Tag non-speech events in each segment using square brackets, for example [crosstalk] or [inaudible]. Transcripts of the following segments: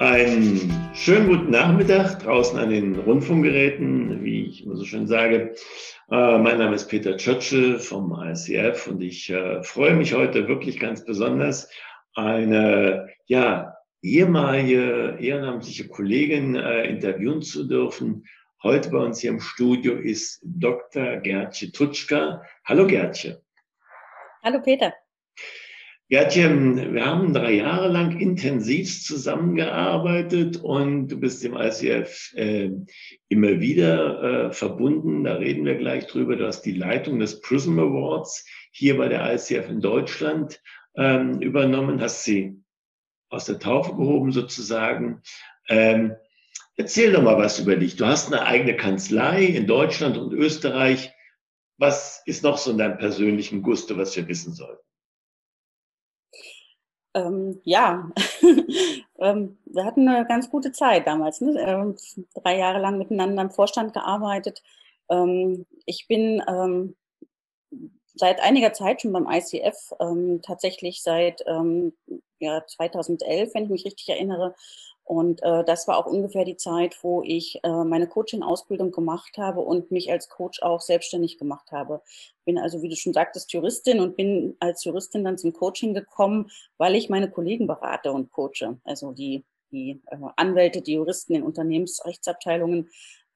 Einen schönen guten Nachmittag draußen an den Rundfunkgeräten, wie ich immer so schön sage. Äh, mein Name ist Peter Tschötschel vom ICF und ich äh, freue mich heute wirklich ganz besonders, eine ja, ehemalige ehrenamtliche Kollegin äh, interviewen zu dürfen. Heute bei uns hier im Studio ist Dr. Gertje Tutschka. Hallo Gertje. Hallo Peter. Gertje, wir haben drei Jahre lang intensiv zusammengearbeitet und du bist dem ICF äh, immer wieder äh, verbunden. Da reden wir gleich drüber. Du hast die Leitung des Prism Awards hier bei der ICF in Deutschland ähm, übernommen, hast sie aus der Taufe gehoben sozusagen. Ähm, erzähl doch mal was über dich. Du hast eine eigene Kanzlei in Deutschland und Österreich. Was ist noch so in deinem persönlichen Gusto, was wir wissen sollten? Ähm, ja, [laughs] ähm, wir hatten eine ganz gute Zeit damals. Ne? Ähm, drei Jahre lang miteinander im Vorstand gearbeitet. Ähm, ich bin ähm, seit einiger Zeit schon beim ICF, ähm, tatsächlich seit ja, 2011, wenn ich mich richtig erinnere, und äh, das war auch ungefähr die Zeit, wo ich äh, meine Coaching-Ausbildung gemacht habe und mich als Coach auch selbstständig gemacht habe. Bin also, wie du schon sagtest, Juristin und bin als Juristin dann zum Coaching gekommen, weil ich meine Kollegen berate und coache. Also die, die äh, Anwälte, die Juristen in Unternehmensrechtsabteilungen,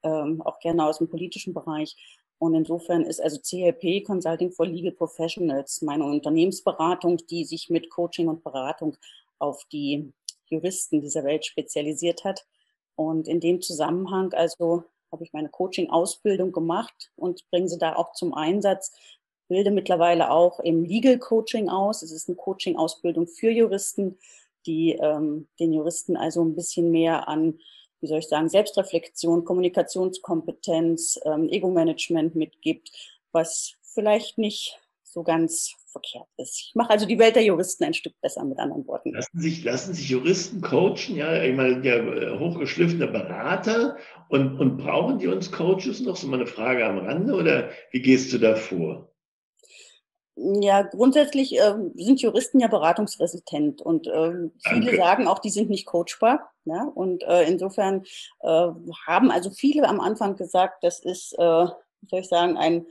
ähm, auch gerne aus dem politischen Bereich. Und insofern ist also CLP Consulting for Legal Professionals meine Unternehmensberatung, die sich mit Coaching und Beratung auf die Juristen dieser Welt spezialisiert hat. Und in dem Zusammenhang also habe ich meine Coaching-Ausbildung gemacht und bringe sie da auch zum Einsatz. Bilde mittlerweile auch im Legal Coaching aus. Es ist eine Coaching-Ausbildung für Juristen, die ähm, den Juristen also ein bisschen mehr an, wie soll ich sagen, Selbstreflexion, Kommunikationskompetenz, ähm, Ego-Management mitgibt, was vielleicht nicht so ganz verkehrt ist. Ich mache also die Welt der Juristen ein Stück besser, mit anderen Worten. Lassen sich, lassen sich Juristen coachen, ja, ich meine, ja, äh, hochgeschliffene Berater und, und brauchen die uns Coaches noch? So mal eine Frage am Rande oder wie gehst du da vor? Ja, grundsätzlich äh, sind Juristen ja beratungsresistent und äh, viele sagen auch, die sind nicht coachbar. Ja? Und äh, insofern äh, haben also viele am Anfang gesagt, das ist, äh, wie soll ich sagen, ein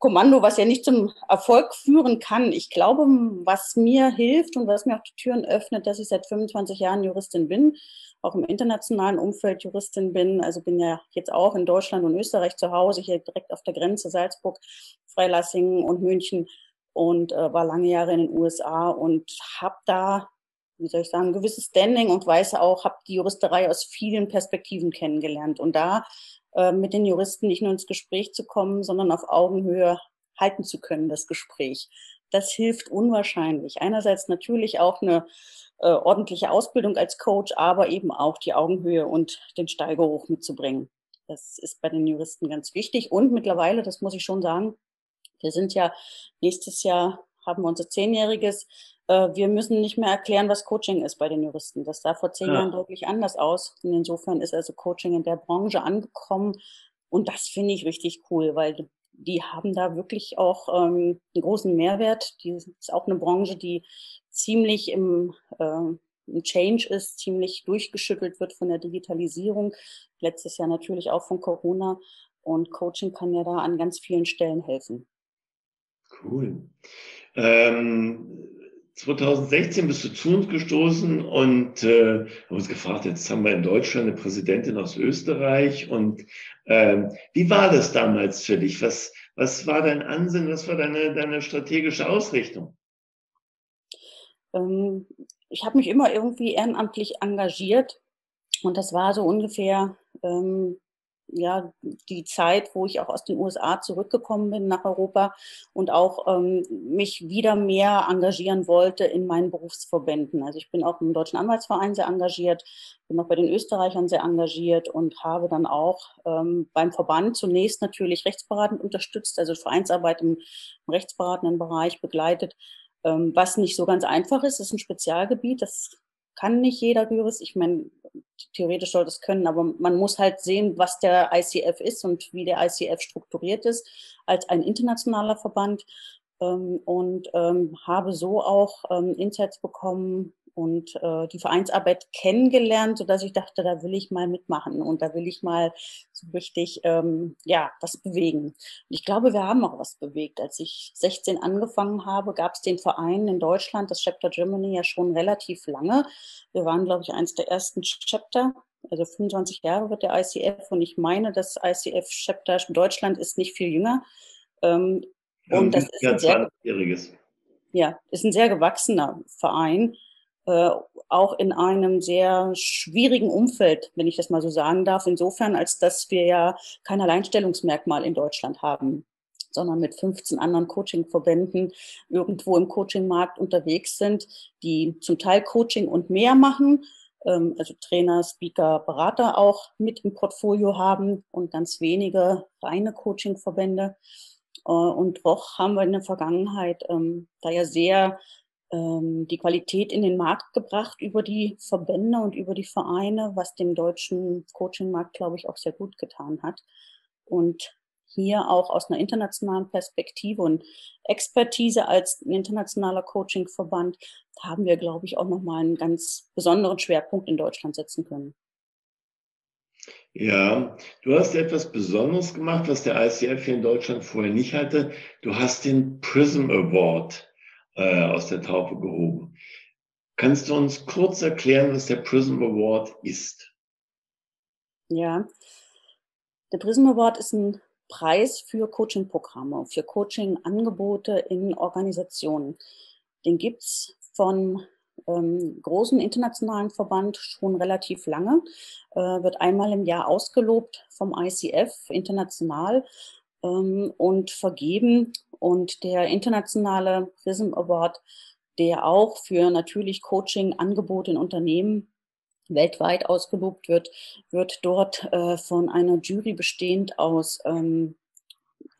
Kommando, was ja nicht zum Erfolg führen kann. Ich glaube, was mir hilft und was mir auch die Türen öffnet, dass ich seit 25 Jahren Juristin bin, auch im internationalen Umfeld Juristin bin. Also bin ja jetzt auch in Deutschland und Österreich zu Hause, hier direkt auf der Grenze Salzburg, Freilassingen und München und äh, war lange Jahre in den USA und habe da, wie soll ich sagen, ein gewisses Standing und weiß auch, habe die Juristerei aus vielen Perspektiven kennengelernt. Und da äh, mit den Juristen nicht nur ins Gespräch zu kommen, sondern auf Augenhöhe halten zu können, das Gespräch. Das hilft unwahrscheinlich. Einerseits natürlich auch eine äh, ordentliche Ausbildung als Coach, aber eben auch die Augenhöhe und den Steigerhoch mitzubringen. Das ist bei den Juristen ganz wichtig. Und mittlerweile, das muss ich schon sagen, wir sind ja nächstes Jahr haben wir unser Zehnjähriges. Äh, wir müssen nicht mehr erklären, was Coaching ist bei den Juristen. Das sah vor zehn ja. Jahren deutlich anders aus. Und insofern ist also Coaching in der Branche angekommen. Und das finde ich richtig cool, weil die haben da wirklich auch ähm, einen großen Mehrwert. Die ist auch eine Branche, die ziemlich im, äh, im Change ist, ziemlich durchgeschüttelt wird von der Digitalisierung. Letztes Jahr natürlich auch von Corona. Und Coaching kann ja da an ganz vielen Stellen helfen. Cool. Ähm, 2016 bist du zu uns gestoßen und äh, haben uns gefragt, jetzt haben wir in Deutschland eine Präsidentin aus Österreich und äh, wie war das damals für dich? Was, was war dein Ansinnen, was war deine, deine strategische Ausrichtung? Ähm, ich habe mich immer irgendwie ehrenamtlich engagiert und das war so ungefähr ähm, ja, die Zeit, wo ich auch aus den USA zurückgekommen bin nach Europa und auch ähm, mich wieder mehr engagieren wollte in meinen Berufsverbänden. Also ich bin auch im Deutschen Anwaltsverein sehr engagiert, bin auch bei den Österreichern sehr engagiert und habe dann auch ähm, beim Verband zunächst natürlich rechtsberatend unterstützt, also Vereinsarbeit im, im rechtsberatenden Bereich begleitet, ähm, was nicht so ganz einfach ist. Das ist ein Spezialgebiet, das kann nicht jeder Jurist. Ich meine, theoretisch soll das können, aber man muss halt sehen, was der ICF ist und wie der ICF strukturiert ist als ein internationaler Verband ähm, und ähm, habe so auch ähm, Insights bekommen, und äh, die Vereinsarbeit kennengelernt, sodass ich dachte, da will ich mal mitmachen und da will ich mal so richtig ähm, ja was bewegen. Und ich glaube, wir haben auch was bewegt. Als ich 16 angefangen habe, gab es den Verein in Deutschland, das Chapter Germany, ja schon relativ lange. Wir waren, glaube ich, eines der ersten Chapter. Also 25 Jahre wird der ICF und ich meine, das ICF Chapter Deutschland ist nicht viel jünger. Ähm, und das ist ein sehr, ja, ist ein sehr gewachsener Verein, äh, auch in einem sehr schwierigen Umfeld, wenn ich das mal so sagen darf, insofern, als dass wir ja kein Alleinstellungsmerkmal in Deutschland haben sondern mit 15 anderen Coachingverbänden irgendwo im Coachingmarkt unterwegs sind, die zum Teil Coaching und mehr machen, ähm, also Trainer, Speaker, Berater auch mit im Portfolio haben und ganz wenige reine Coachingverbände. Äh, und doch haben wir in der Vergangenheit ähm, da ja sehr ähm, die Qualität in den Markt gebracht über die Verbände und über die Vereine, was dem deutschen Coachingmarkt, glaube ich, auch sehr gut getan hat. Und hier auch aus einer internationalen Perspektive und Expertise als internationaler Coachingverband haben wir, glaube ich, auch nochmal einen ganz besonderen Schwerpunkt in Deutschland setzen können. Ja, du hast etwas Besonderes gemacht, was der ICF hier in Deutschland vorher nicht hatte. Du hast den Prism Award äh, aus der Taufe gehoben. Kannst du uns kurz erklären, was der Prism Award ist? Ja, der Prism Award ist ein Preis für Coaching-Programme, für Coaching-Angebote in Organisationen. Den gibt's von ähm, großen internationalen Verband schon relativ lange, äh, wird einmal im Jahr ausgelobt vom ICF international ähm, und vergeben. Und der internationale Prism Award, der auch für natürlich Coaching-Angebote in Unternehmen weltweit ausgelobt wird, wird dort äh, von einer Jury bestehend aus ähm,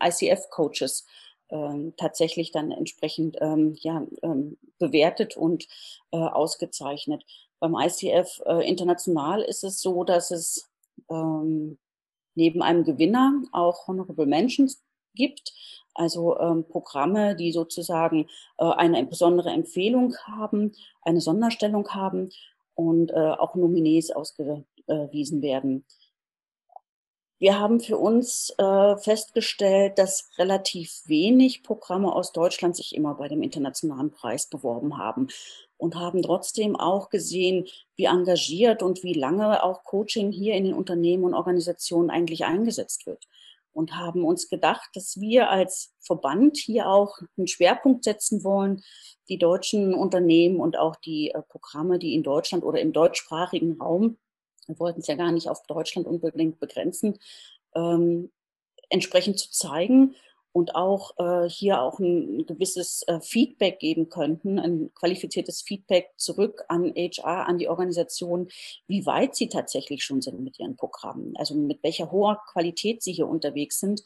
ICF-Coaches ähm, tatsächlich dann entsprechend ähm, ja, ähm, bewertet und äh, ausgezeichnet. Beim ICF äh, international ist es so, dass es ähm, neben einem Gewinner auch Honorable Mentions gibt, also ähm, Programme, die sozusagen äh, eine besondere Empfehlung haben, eine Sonderstellung haben und äh, auch Nominees ausgewiesen werden. Wir haben für uns äh, festgestellt, dass relativ wenig Programme aus Deutschland sich immer bei dem internationalen Preis beworben haben und haben trotzdem auch gesehen, wie engagiert und wie lange auch Coaching hier in den Unternehmen und Organisationen eigentlich eingesetzt wird. Und haben uns gedacht, dass wir als Verband hier auch einen Schwerpunkt setzen wollen, die deutschen Unternehmen und auch die äh, Programme, die in Deutschland oder im deutschsprachigen Raum wir wollten es ja gar nicht auf Deutschland unbedingt begrenzen, ähm, entsprechend zu zeigen und auch äh, hier auch ein gewisses äh, Feedback geben könnten, ein qualifiziertes Feedback zurück an HR, an die Organisation, wie weit sie tatsächlich schon sind mit ihren Programmen, also mit welcher hoher Qualität sie hier unterwegs sind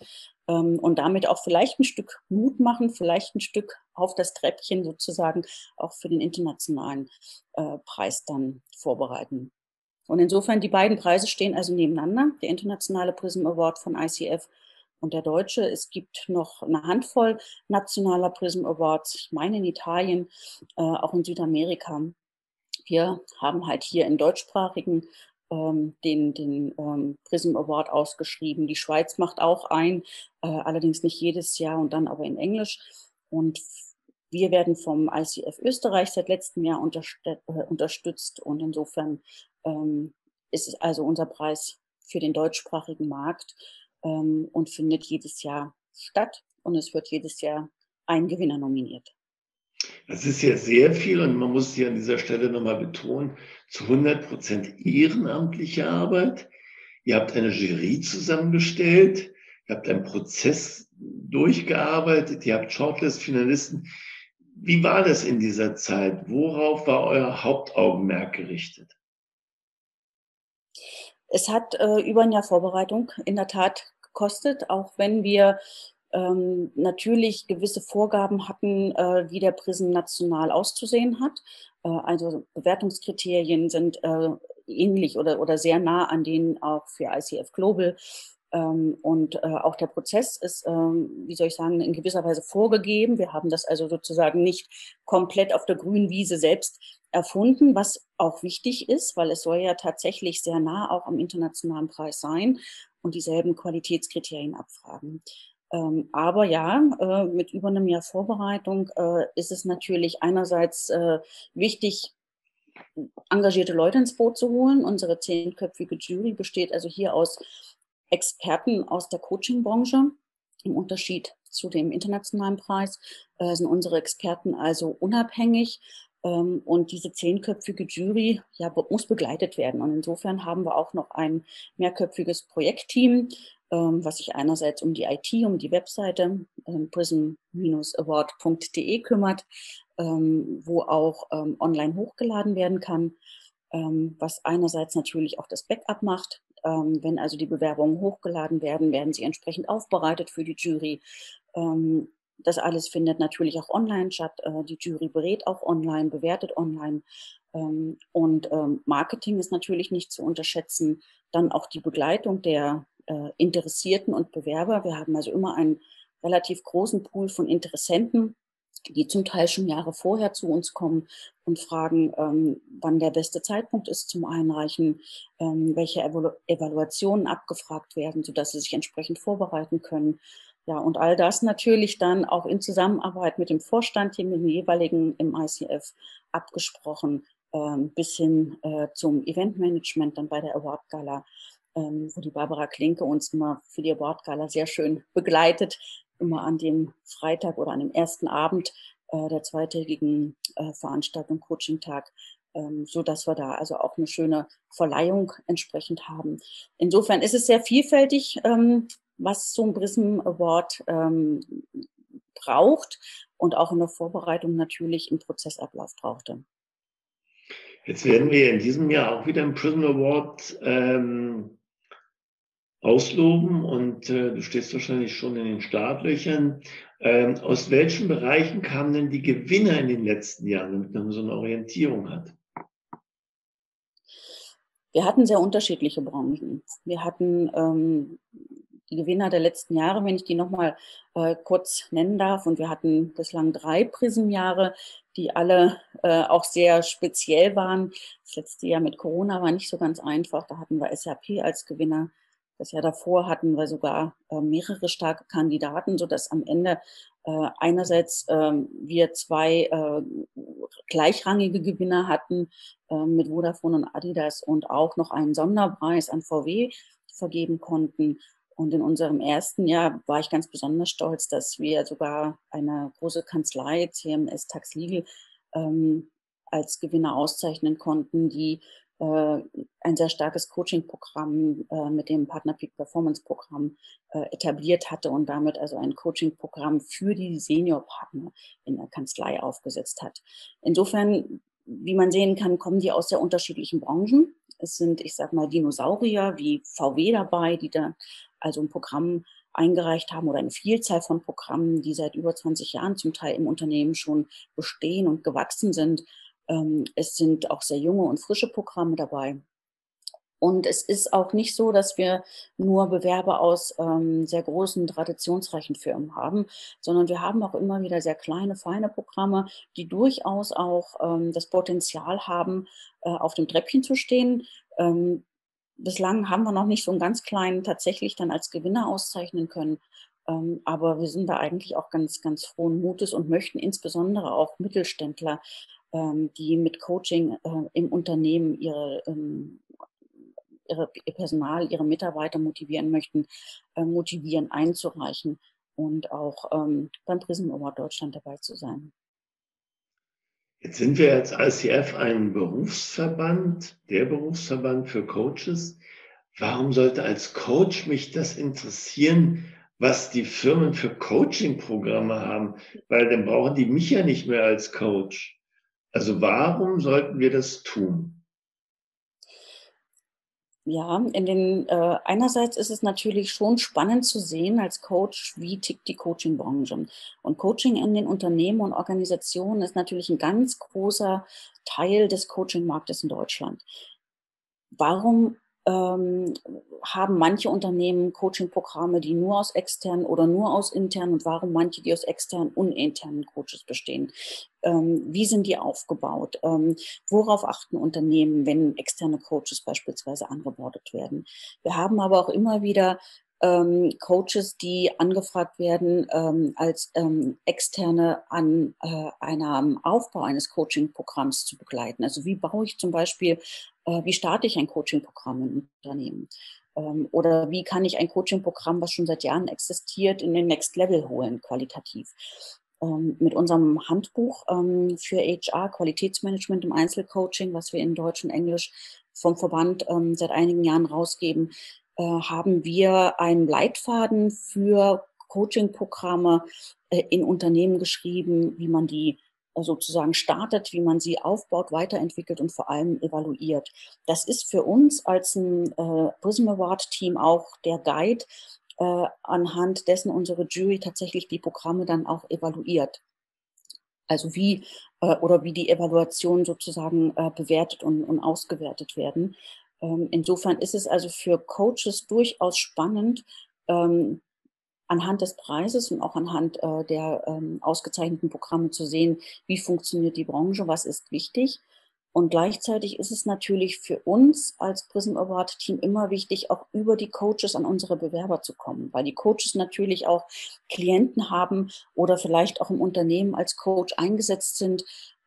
ähm, und damit auch vielleicht ein Stück Mut machen, vielleicht ein Stück auf das Treppchen sozusagen auch für den internationalen äh, Preis dann vorbereiten. Und insofern, die beiden Preise stehen also nebeneinander, der internationale Prism Award von ICF und der deutsche. Es gibt noch eine Handvoll nationaler Prism Awards, ich meine in Italien, äh, auch in Südamerika. Wir haben halt hier im deutschsprachigen ähm, den, den ähm, Prism Award ausgeschrieben. Die Schweiz macht auch ein, äh, allerdings nicht jedes Jahr und dann aber in Englisch. Und wir werden vom ICF Österreich seit letztem Jahr äh, unterstützt und insofern ähm, ist also unser Preis für den deutschsprachigen Markt ähm, und findet jedes Jahr statt und es wird jedes Jahr ein Gewinner nominiert. Das ist ja sehr viel und man muss hier an dieser Stelle nochmal betonen, zu 100 Prozent ehrenamtliche Arbeit. Ihr habt eine Jury zusammengestellt, ihr habt einen Prozess durchgearbeitet, ihr habt Shortlist-Finalisten. Wie war das in dieser Zeit? Worauf war euer Hauptaugenmerk gerichtet? Es hat äh, über ein Jahr Vorbereitung in der Tat gekostet, auch wenn wir ähm, natürlich gewisse Vorgaben hatten, äh, wie der Prism national auszusehen hat. Äh, also Bewertungskriterien sind äh, ähnlich oder, oder sehr nah an denen auch für ICF Global. Ähm, und äh, auch der Prozess ist, ähm, wie soll ich sagen, in gewisser Weise vorgegeben. Wir haben das also sozusagen nicht komplett auf der grünen Wiese selbst erfunden, was auch wichtig ist, weil es soll ja tatsächlich sehr nah auch am internationalen Preis sein und dieselben Qualitätskriterien abfragen. Ähm, aber ja, äh, mit über einem Jahr Vorbereitung äh, ist es natürlich einerseits äh, wichtig, engagierte Leute ins Boot zu holen. Unsere zehnköpfige Jury besteht also hier aus Experten aus der Coaching-Branche. Im Unterschied zu dem internationalen Preis äh, sind unsere Experten also unabhängig. Ähm, und diese zehnköpfige Jury ja, muss begleitet werden. Und insofern haben wir auch noch ein mehrköpfiges Projektteam, ähm, was sich einerseits um die IT, um die Webseite ähm, prism-award.de kümmert, wo auch online hochgeladen werden kann, was einerseits natürlich auch das Backup macht. Wenn also die Bewerbungen hochgeladen werden, werden sie entsprechend aufbereitet für die Jury. Ähm, das alles findet natürlich auch online statt. Äh, die Jury berät auch online, bewertet online. Ähm, und Marketing ist natürlich nicht zu unterschätzen. Dann auch die Begleitung der äh, Interessierten und Bewerber. Wir haben also immer einen relativ großen Pool von Interessenten, die zum Teil schon Jahre vorher zu uns kommen und fragen, ähm, wann der beste Zeitpunkt ist zum Einreichen, ähm, welche Evalu Evaluationen abgefragt werden, sodass sie sich entsprechend vorbereiten können. Ja, und all das natürlich dann auch in Zusammenarbeit mit dem Vorstand dem jeweiligen im ICF abgesprochen, ähm, bis hin äh, zum Eventmanagement dann bei der Award Gala, ähm, wo die Barbara Klinke uns immer für die Award Gala sehr schön begleitet, immer an dem Freitag oder an dem ersten Abend äh, der zweitägigen äh, Veranstaltung Coaching-Tag, ähm, so dass wir da also auch eine schöne Verleihung entsprechend haben. Insofern ist es sehr vielfältig, ähm, was so ein Prism Award ähm, braucht und auch in der Vorbereitung natürlich im Prozessablauf brauchte. Jetzt werden wir in diesem Jahr auch wieder im Prism Award ähm, ausloben und äh, du stehst wahrscheinlich schon in den Startlöchern. Ähm, aus welchen Bereichen kamen denn die Gewinner in den letzten Jahren, damit man so eine Orientierung hat? Wir hatten sehr unterschiedliche Branchen. Wir hatten ähm, die Gewinner der letzten Jahre, wenn ich die nochmal äh, kurz nennen darf. Und wir hatten bislang drei Prismjahre, die alle äh, auch sehr speziell waren. Das letzte Jahr mit Corona war nicht so ganz einfach. Da hatten wir SAP als Gewinner, das Jahr davor hatten wir sogar äh, mehrere starke Kandidaten, so dass am Ende äh, einerseits äh, wir zwei äh, gleichrangige Gewinner hatten äh, mit Vodafone und Adidas und auch noch einen Sonderpreis an VW vergeben konnten. Und in unserem ersten Jahr war ich ganz besonders stolz, dass wir sogar eine große Kanzlei, CMS Tax Legal, ähm, als Gewinner auszeichnen konnten, die äh, ein sehr starkes Coaching-Programm äh, mit dem Partner Peak Performance Programm äh, etabliert hatte und damit also ein Coaching-Programm für die Senior-Partner in der Kanzlei aufgesetzt hat. Insofern, wie man sehen kann, kommen die aus sehr unterschiedlichen Branchen. Es sind, ich sag mal, Dinosaurier wie VW dabei, die da also ein Programm eingereicht haben oder eine Vielzahl von Programmen, die seit über 20 Jahren zum Teil im Unternehmen schon bestehen und gewachsen sind ähm, es sind auch sehr junge und frische Programme dabei. Und es ist auch nicht so, dass wir nur Bewerber aus ähm, sehr großen, traditionsreichen Firmen haben, sondern wir haben auch immer wieder sehr kleine, feine Programme, die durchaus auch ähm, das Potenzial haben, äh, auf dem Treppchen zu stehen. Ähm, bislang haben wir noch nicht so einen ganz kleinen tatsächlich dann als Gewinner auszeichnen können. Ähm, aber wir sind da eigentlich auch ganz, ganz frohen Mutes und möchten insbesondere auch Mittelständler ähm, die mit Coaching äh, im Unternehmen ihre, ähm, ihre, ihr Personal, ihre Mitarbeiter motivieren möchten, äh, motivieren einzureichen und auch beim Prism Award Deutschland dabei zu sein. Jetzt sind wir als ICF ein Berufsverband, der Berufsverband für Coaches. Warum sollte als Coach mich das interessieren, was die Firmen für Coaching-Programme haben? Weil dann brauchen die mich ja nicht mehr als Coach. Also warum sollten wir das tun? Ja, in den äh, einerseits ist es natürlich schon spannend zu sehen als Coach, wie tickt die Coaching-Branche. Und Coaching in den Unternehmen und Organisationen ist natürlich ein ganz großer Teil des Coaching-Marktes in Deutschland. Warum ähm, haben manche Unternehmen Coaching-Programme, die nur aus externen oder nur aus internen und warum manche, die aus externen und internen Coaches bestehen? Ähm, wie sind die aufgebaut? Ähm, worauf achten Unternehmen, wenn externe Coaches beispielsweise angebordet werden? Wir haben aber auch immer wieder ähm, Coaches, die angefragt werden, ähm, als ähm, Externe an äh, einem Aufbau eines Coaching-Programms zu begleiten. Also wie baue ich zum Beispiel äh, wie starte ich ein Coaching-Programm im Unternehmen? Ähm, oder wie kann ich ein Coaching-Programm, was schon seit Jahren existiert, in den Next Level holen, qualitativ? Ähm, mit unserem Handbuch ähm, für HR, Qualitätsmanagement im Einzelcoaching, was wir in Deutsch und Englisch vom Verband seit einigen Jahren rausgeben, äh, haben wir einen Leitfaden für Coaching-Programme äh, in Unternehmen geschrieben, wie man die sozusagen startet, wie man sie aufbaut, weiterentwickelt und vor allem evaluiert. Das ist für uns als ein äh, Prism Award Team auch der Guide, äh, anhand dessen unsere Jury tatsächlich die Programme dann auch evaluiert. Also wie äh, oder wie die Evaluation sozusagen äh, bewertet und, und ausgewertet werden. Ähm, insofern ist es also für Coaches durchaus spannend, ähm, anhand des Preises und auch anhand äh, der ähm, ausgezeichneten Programme zu sehen, wie funktioniert die Branche, was ist wichtig. Und gleichzeitig ist es natürlich für uns als Prism Award Team immer wichtig, auch über die Coaches an unsere Bewerber zu kommen, weil die Coaches natürlich auch Klienten haben oder vielleicht auch im Unternehmen als Coach eingesetzt sind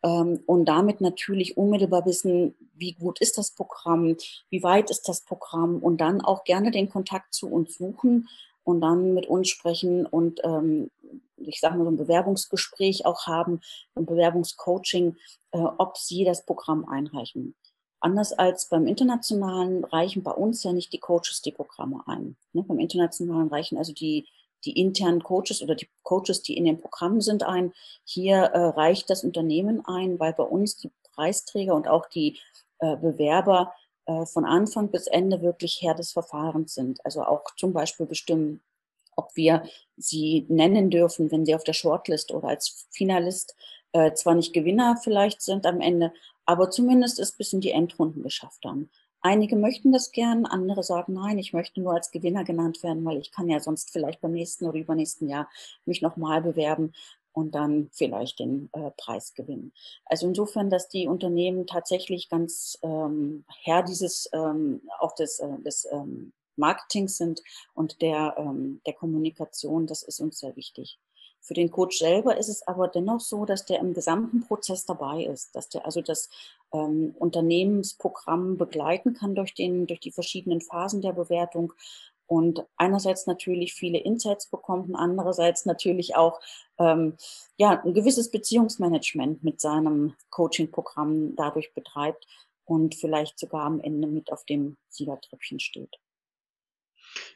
und damit natürlich unmittelbar wissen, wie gut ist das Programm, wie weit ist das Programm und dann auch gerne den Kontakt zu uns suchen und dann mit uns sprechen und ähm, ich sage mal so ein Bewerbungsgespräch auch haben, ein Bewerbungscoaching, äh, ob sie das Programm einreichen. Anders als beim Internationalen reichen bei uns ja nicht die Coaches die Programme ein. Ne? Beim Internationalen reichen also die, die internen Coaches oder die Coaches, die in den Programmen sind, ein. Hier äh, reicht das Unternehmen ein, weil bei uns die Preisträger und auch die äh, Bewerber äh, von Anfang bis Ende wirklich Herr des Verfahrens sind. Also auch zum Beispiel bestimmen, ob wir sie nennen dürfen, wenn sie auf der Shortlist oder als Finalist äh, zwar nicht Gewinner vielleicht sind am Ende, aber zumindest es bis in die Endrunden geschafft haben. Einige möchten das gern, andere sagen, nein, ich möchte nur als Gewinner genannt werden, weil ich kann ja sonst vielleicht beim nächsten oder übernächsten Jahr mich nochmal bewerben und dann vielleicht den äh, Preis gewinnen. Also insofern, dass die Unternehmen tatsächlich ganz ähm, Herr dieses, ähm, auch des, äh, des ähm, Marketings sind und der, ähm, der Kommunikation, das ist uns sehr wichtig. Für den Coach selber ist es aber dennoch so, dass der im gesamten Prozess dabei ist, dass der also das ähm, Unternehmensprogramm begleiten kann durch, den, durch die verschiedenen Phasen der Bewertung und einerseits natürlich viele Insights bekommt und andererseits natürlich auch ähm, ja, ein gewisses Beziehungsmanagement mit seinem Coaching-Programm dadurch betreibt und vielleicht sogar am Ende mit auf dem Siegertreppchen steht.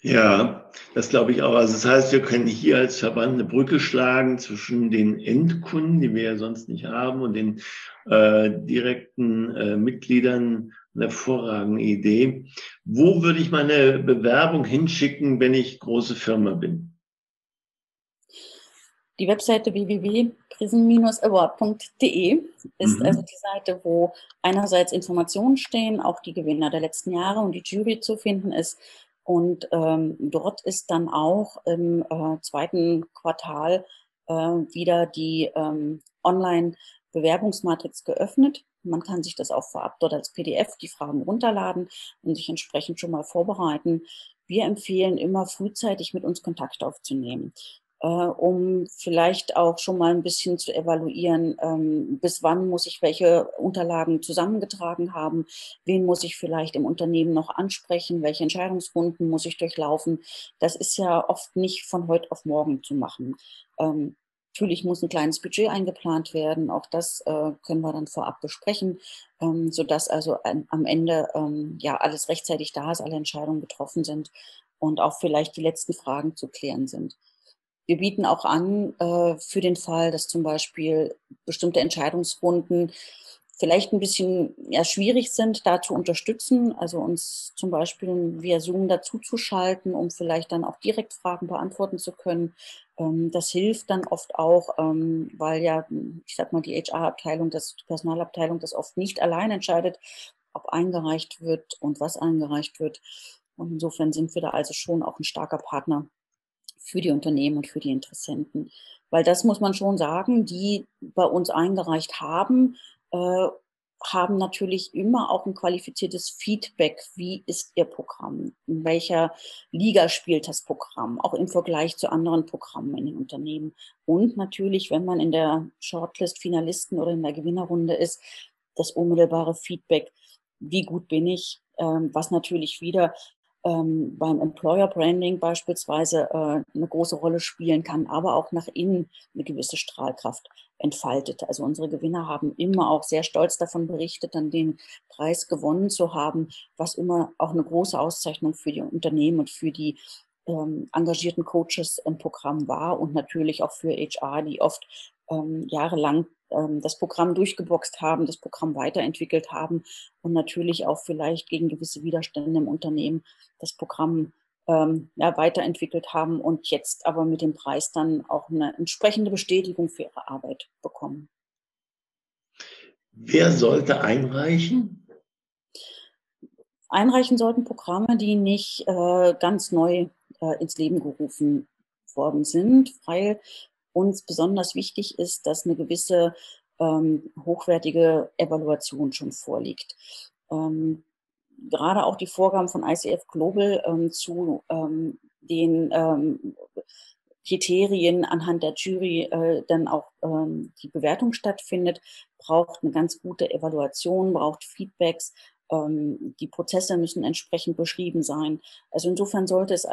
Ja, das glaube ich auch. Also das heißt, wir können hier als Verband eine Brücke schlagen zwischen den Endkunden, die wir ja sonst nicht haben, und den äh, direkten äh, Mitgliedern eine hervorragende Idee. Wo würde ich meine Bewerbung hinschicken, wenn ich große Firma bin? Die Webseite www.prism-award.de ist mhm. also die Seite, wo einerseits Informationen stehen, auch die Gewinner der letzten Jahre und die Jury zu finden ist. Und ähm, dort ist dann auch im äh, zweiten Quartal äh, wieder die ähm, Online-Bewerbungsmatrix geöffnet. Man kann sich das auch vorab dort als PDF die Fragen runterladen und sich entsprechend schon mal vorbereiten. Wir empfehlen immer frühzeitig mit uns Kontakt aufzunehmen, äh, um vielleicht auch schon mal ein bisschen zu evaluieren, ähm, bis wann muss ich welche Unterlagen zusammengetragen haben, wen muss ich vielleicht im Unternehmen noch ansprechen, welche Entscheidungsrunden muss ich durchlaufen. Das ist ja oft nicht von heute auf morgen zu machen. Ähm, Natürlich muss ein kleines Budget eingeplant werden. Auch das äh, können wir dann vorab besprechen, ähm, sodass also ein, am Ende ähm, ja alles rechtzeitig da ist, alle Entscheidungen getroffen sind und auch vielleicht die letzten Fragen zu klären sind. Wir bieten auch an äh, für den Fall, dass zum Beispiel bestimmte Entscheidungsrunden vielleicht ein bisschen ja, schwierig sind, da zu unterstützen, also uns zum Beispiel via Zoom dazuzuschalten, um vielleicht dann auch direkt Fragen beantworten zu können. Ähm, das hilft dann oft auch, ähm, weil ja, ich sag mal, die HR-Abteilung, die Personalabteilung das oft nicht allein entscheidet, ob eingereicht wird und was eingereicht wird. Und insofern sind wir da also schon auch ein starker Partner für die Unternehmen und für die Interessenten. Weil das muss man schon sagen, die bei uns eingereicht haben, äh, haben natürlich immer auch ein qualifiziertes Feedback. Wie ist Ihr Programm? In welcher Liga spielt das Programm? Auch im Vergleich zu anderen Programmen in den Unternehmen. Und natürlich, wenn man in der Shortlist Finalisten oder in der Gewinnerrunde ist, das unmittelbare Feedback. Wie gut bin ich? Ähm, was natürlich wieder ähm, beim Employer Branding beispielsweise äh, eine große Rolle spielen kann, aber auch nach innen eine gewisse Strahlkraft entfaltet. Also unsere Gewinner haben immer auch sehr stolz davon berichtet, dann den Preis gewonnen zu haben, was immer auch eine große Auszeichnung für die Unternehmen und für die ähm, engagierten Coaches im Programm war und natürlich auch für HR, die oft ähm, jahrelang ähm, das Programm durchgeboxt haben, das Programm weiterentwickelt haben und natürlich auch vielleicht gegen gewisse Widerstände im Unternehmen das Programm ähm, ja, weiterentwickelt haben und jetzt aber mit dem Preis dann auch eine entsprechende Bestätigung für ihre Arbeit bekommen. Wer sollte einreichen? Einreichen sollten Programme, die nicht äh, ganz neu äh, ins Leben gerufen worden sind, weil uns besonders wichtig ist, dass eine gewisse ähm, hochwertige Evaluation schon vorliegt. Ähm, gerade auch die Vorgaben von ICF Global ähm, zu ähm, den ähm, Kriterien anhand der Jury äh, dann auch ähm, die Bewertung stattfindet, braucht eine ganz gute Evaluation, braucht Feedbacks. Die Prozesse müssen entsprechend beschrieben sein. Also insofern sollte es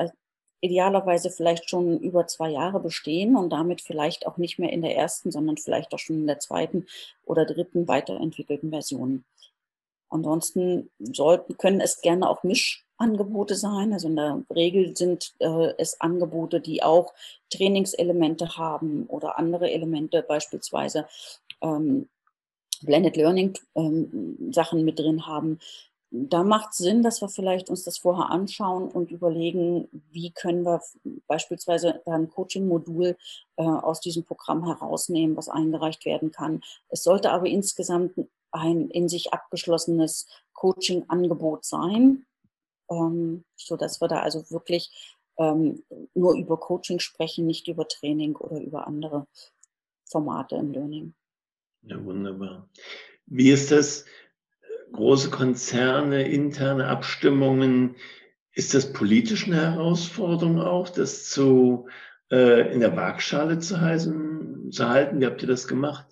idealerweise vielleicht schon über zwei Jahre bestehen und damit vielleicht auch nicht mehr in der ersten, sondern vielleicht auch schon in der zweiten oder dritten weiterentwickelten Version. Ansonsten sollten, können es gerne auch Mischangebote sein. Also in der Regel sind äh, es Angebote, die auch Trainingselemente haben oder andere Elemente, beispielsweise ähm, Blended Learning ähm, Sachen mit drin haben, da macht Sinn, dass wir vielleicht uns das vorher anschauen und überlegen, wie können wir beispielsweise ein Coaching-Modul äh, aus diesem Programm herausnehmen, was eingereicht werden kann. Es sollte aber insgesamt ein in sich abgeschlossenes Coaching-Angebot sein, ähm, so dass wir da also wirklich ähm, nur über Coaching sprechen, nicht über Training oder über andere Formate im Learning. Ja, wunderbar. Wie ist das? Große Konzerne, interne Abstimmungen. Ist das politisch eine Herausforderung auch, das zu, äh, in der Waagschale zu, heißen, zu halten? Wie habt ihr das gemacht?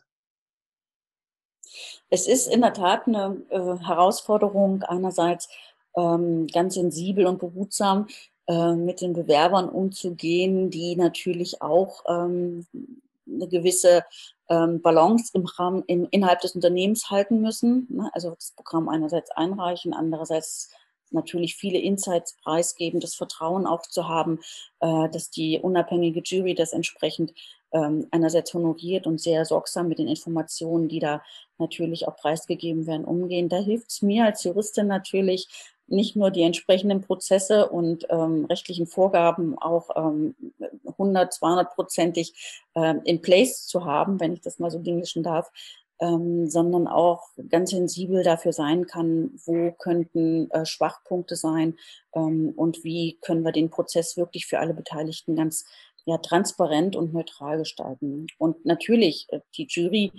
Es ist in der Tat eine äh, Herausforderung, einerseits ähm, ganz sensibel und behutsam äh, mit den Bewerbern umzugehen, die natürlich auch ähm, eine gewisse ähm, Balance im Rahmen, im, innerhalb des Unternehmens halten müssen. Ne? Also das Programm einerseits einreichen, andererseits natürlich viele Insights preisgeben, das Vertrauen auch zu haben, äh, dass die unabhängige Jury das entsprechend ähm, einerseits honoriert und sehr sorgsam mit den Informationen, die da natürlich auch preisgegeben werden, umgehen. Da hilft es mir als Juristin natürlich, nicht nur die entsprechenden Prozesse und ähm, rechtlichen Vorgaben auch ähm, 100, 200-prozentig ähm, in place zu haben, wenn ich das mal so englischen darf, ähm, sondern auch ganz sensibel dafür sein kann, wo könnten äh, Schwachpunkte sein ähm, und wie können wir den Prozess wirklich für alle Beteiligten ganz ja, transparent und neutral gestalten. Und natürlich, äh, die Jury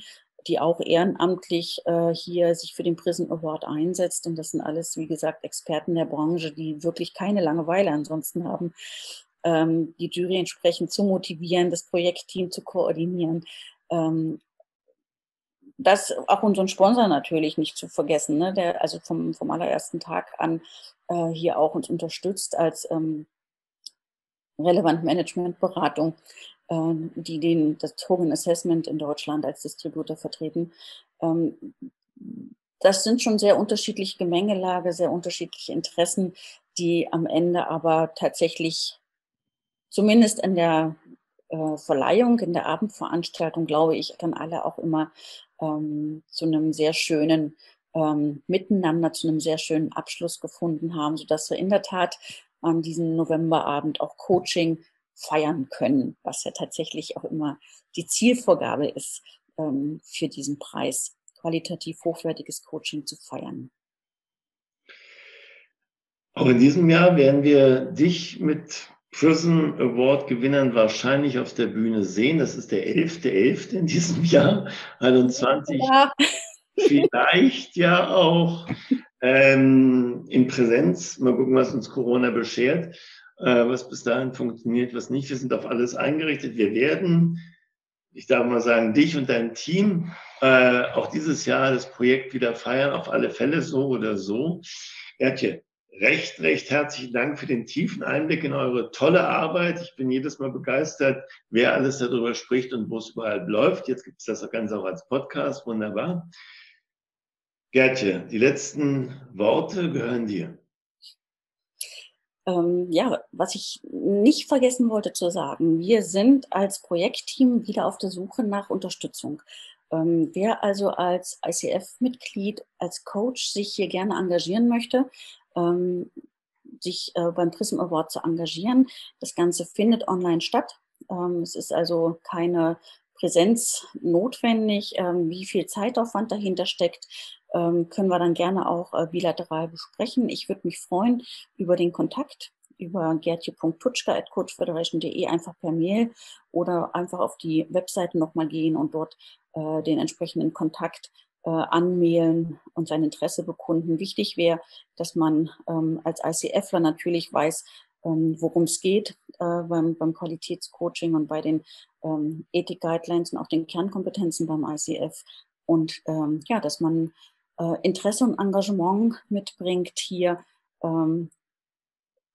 die auch ehrenamtlich äh, hier sich für den Prison Award einsetzt. Und das sind alles, wie gesagt, Experten der Branche, die wirklich keine Langeweile ansonsten haben, ähm, die Jury entsprechend zu motivieren, das Projektteam zu koordinieren. Ähm, das auch unseren Sponsor natürlich nicht zu vergessen, ne, der also vom, vom allerersten Tag an äh, hier auch uns unterstützt als ähm, relevant Managementberatung die den, das Token Assessment in Deutschland als Distributor vertreten. Ähm, das sind schon sehr unterschiedliche Gemengelage, sehr unterschiedliche Interessen, die am Ende aber tatsächlich zumindest in der äh, Verleihung, in der Abendveranstaltung, glaube ich, dann alle auch immer ähm, zu einem sehr schönen ähm, Miteinander, zu einem sehr schönen Abschluss gefunden haben, sodass wir in der Tat an diesem Novemberabend auch Coaching feiern können, was ja tatsächlich auch immer die Zielvorgabe ist, ähm, für diesen Preis qualitativ hochwertiges Coaching zu feiern. Auch in diesem Jahr werden wir dich mit Prism Award Gewinnern wahrscheinlich auf der Bühne sehen. Das ist der 11.11. .11. in diesem Jahr 21. Ja. Vielleicht ja auch ähm, in Präsenz. Mal gucken, was uns Corona beschert, was bis dahin funktioniert, was nicht. Wir sind auf alles eingerichtet. Wir werden, ich darf mal sagen, dich und dein Team äh, auch dieses Jahr das Projekt wieder feiern, auf alle Fälle so oder so. Ertje, recht, recht herzlichen Dank für den tiefen Einblick in eure tolle Arbeit. Ich bin jedes Mal begeistert, wer alles darüber spricht und wo es überall läuft. Jetzt gibt es das Ganze auch als Podcast. Wunderbar. Gertje, die letzten Worte gehören dir. Ähm, ja, was ich nicht vergessen wollte zu sagen, wir sind als Projektteam wieder auf der Suche nach Unterstützung. Ähm, wer also als ICF-Mitglied, als Coach sich hier gerne engagieren möchte, ähm, sich äh, beim Prism Award zu engagieren. Das Ganze findet online statt. Ähm, es ist also keine Präsenz notwendig. Ähm, wie viel Zeitaufwand dahinter steckt, ähm, können wir dann gerne auch äh, bilateral besprechen. Ich würde mich freuen über den Kontakt über gertje.tutschka.coachfederation.de einfach per Mail oder einfach auf die Webseite nochmal gehen und dort äh, den entsprechenden Kontakt äh, anmailen und sein Interesse bekunden. Wichtig wäre, dass man ähm, als ICFler natürlich weiß, ähm, worum es geht äh, beim, beim Qualitätscoaching und bei den ähm, Ethik-Guidelines und auch den Kernkompetenzen beim ICF. Und ähm, ja, dass man äh, Interesse und Engagement mitbringt, hier ähm,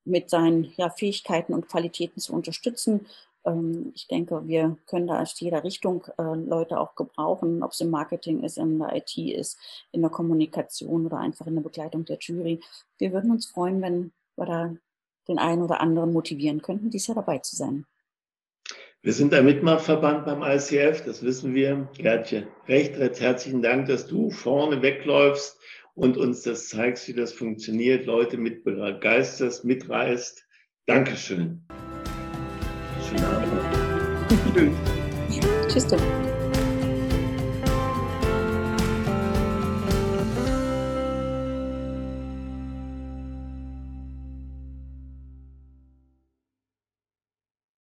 mit seinen ja, Fähigkeiten und Qualitäten zu unterstützen ähm, ich denke, wir können da aus jeder Richtung äh, Leute auch gebrauchen, ob es im Marketing ist, in der IT ist, in der Kommunikation oder einfach in der Begleitung der Jury. Wir würden uns freuen, wenn wir da den einen oder anderen motivieren könnten, dies Jahr dabei zu sein. Wir sind ein Mitmachverband beim ICF, das wissen wir. Gertje, recht, recht herzlichen Dank, dass du vorne wegläufst und uns das zeigst, wie das funktioniert, Leute mit begeisterst, mitreißt. Dankeschön. [laughs] Tschüss. Tschüss.